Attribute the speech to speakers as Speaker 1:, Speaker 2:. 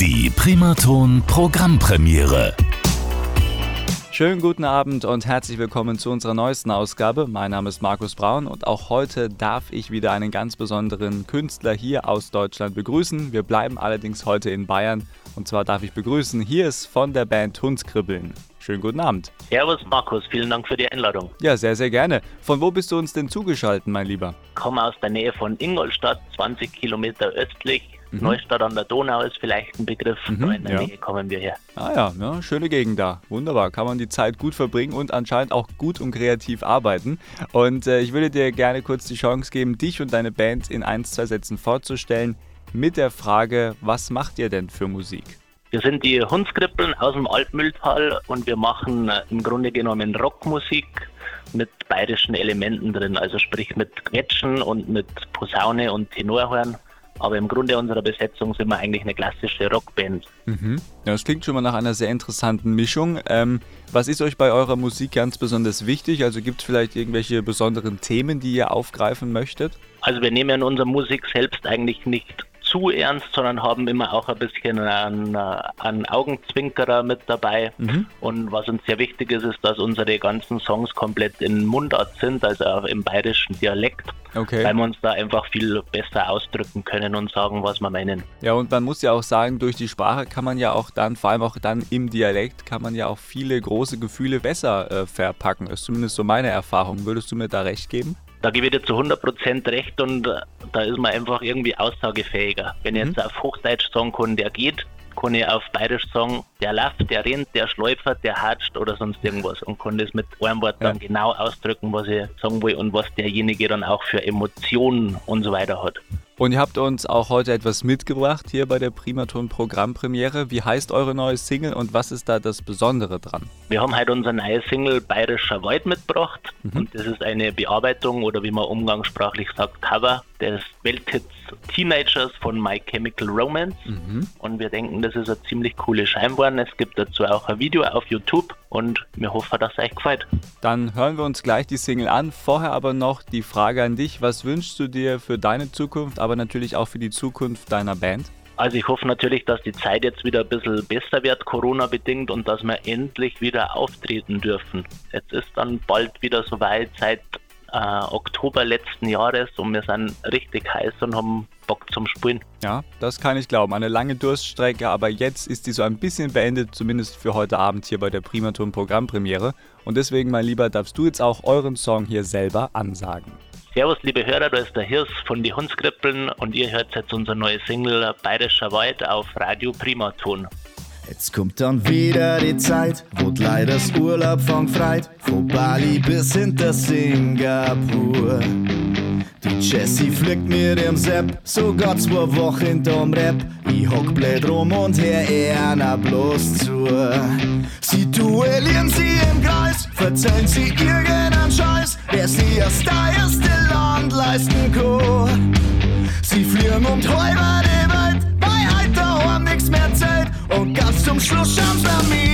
Speaker 1: Die Primaton Programmpremiere.
Speaker 2: Schönen guten Abend und herzlich willkommen zu unserer neuesten Ausgabe. Mein Name ist Markus Braun und auch heute darf ich wieder einen ganz besonderen Künstler hier aus Deutschland begrüßen. Wir bleiben allerdings heute in Bayern und zwar darf ich begrüßen, hier ist von der Band Hundskribbeln. Schönen guten Abend.
Speaker 3: Servus Markus, vielen Dank für die Einladung.
Speaker 2: Ja, sehr, sehr gerne. Von wo bist du uns denn zugeschaltet, mein Lieber?
Speaker 3: Ich komme aus der Nähe von Ingolstadt, 20 Kilometer östlich. Mhm. Neustadt an der Donau ist vielleicht ein Begriff. Mhm, in der ja. Nähe kommen wir her.
Speaker 2: Ah ja, ja, schöne Gegend da. Wunderbar. Kann man die Zeit gut verbringen und anscheinend auch gut und kreativ arbeiten. Und äh, ich würde dir gerne kurz die Chance geben, dich und deine Band in ein, zwei Sätzen vorzustellen mit der Frage, was macht ihr denn für Musik?
Speaker 3: Wir sind die Hundskrippeln aus dem Altmühltal und wir machen äh, im Grunde genommen Rockmusik mit bayerischen Elementen drin, also sprich mit Quetschen und mit Posaune und Tenorhorn. Aber im Grunde unserer Besetzung sind wir eigentlich eine klassische Rockband.
Speaker 2: Mhm. Ja, das klingt schon mal nach einer sehr interessanten Mischung. Ähm, was ist euch bei eurer Musik ganz besonders wichtig? Also gibt es vielleicht irgendwelche besonderen Themen, die ihr aufgreifen möchtet?
Speaker 3: Also wir nehmen in unserer Musik selbst eigentlich nicht zu ernst, sondern haben immer auch ein bisschen einen, einen Augenzwinkerer mit dabei. Mhm. Und was uns sehr wichtig ist, ist, dass unsere ganzen Songs komplett in Mundart sind, also auch im bayerischen Dialekt. Okay. Weil wir uns da einfach viel besser ausdrücken können und sagen, was wir meinen.
Speaker 2: Ja, und man muss ja auch sagen, durch die Sprache kann man ja auch dann, vor allem auch dann im Dialekt, kann man ja auch viele große Gefühle besser äh, verpacken. Das ist zumindest so meine Erfahrung. Würdest du mir da recht geben?
Speaker 3: Da gebe ich dir zu 100% recht und äh, da ist man einfach irgendwie aussagefähiger. Wenn ich mhm. jetzt auf Hochdeutsch sagen kann, der geht, kann ich auf Bayerisch sagen, der läuft, der rennt, der schläufert, der hatscht oder sonst irgendwas und kann das mit einem Wort ja. dann genau ausdrücken, was ich sagen will und was derjenige dann auch für Emotionen und so weiter hat.
Speaker 2: Und ihr habt uns auch heute etwas mitgebracht hier bei der Primaton Programmpremiere. Wie heißt eure neue Single und was ist da das Besondere dran?
Speaker 3: Wir haben heute unser neues Single Bayerischer Wald mitgebracht mhm. und das ist eine Bearbeitung oder wie man umgangssprachlich sagt, Cover des Welthits Teenagers von My Chemical Romance. Mhm. Und wir denken, das ist eine ziemlich coole Scheinwaren. Es gibt dazu auch ein Video auf YouTube und wir hoffen, dass es euch gefällt.
Speaker 2: Dann hören wir uns gleich die Single an. Vorher aber noch die Frage an dich: Was wünschst du dir für deine Zukunft, aber natürlich auch für die Zukunft deiner Band?
Speaker 3: Also ich hoffe natürlich, dass die Zeit jetzt wieder ein bisschen besser wird, Corona bedingt, und dass wir endlich wieder auftreten dürfen. Jetzt ist dann bald wieder soweit, seit äh, Oktober letzten Jahres und wir sind richtig heiß und haben Bock zum Spielen.
Speaker 2: Ja, das kann ich glauben. Eine lange Durststrecke, aber jetzt ist die so ein bisschen beendet, zumindest für heute Abend hier bei der Primaton Programmpremiere. Und deswegen, mein Lieber, darfst du jetzt auch euren Song hier selber ansagen.
Speaker 3: Servus, liebe Hörer, da ist der Hirs von die Hundskrippeln und ihr hört jetzt unser neues Single Bayerischer Wald auf Radio Primaton.
Speaker 4: Jetzt kommt dann wieder die Zeit, wo leider das Urlaub von freit, von Bali bis hinter Singapur. Die Jessie fliegt mit ihrem Sepp, sogar zwei Wochen hinterm Rap. Ich hock blöd rum und hör Erna bloß zu. Sie duellieren sie im Kreis, verzeihen sie irgendeinen Scheiß, wer sie erst da erste Land leisten kann. Sie fliegen und heulen und ganz zum Schluss schauen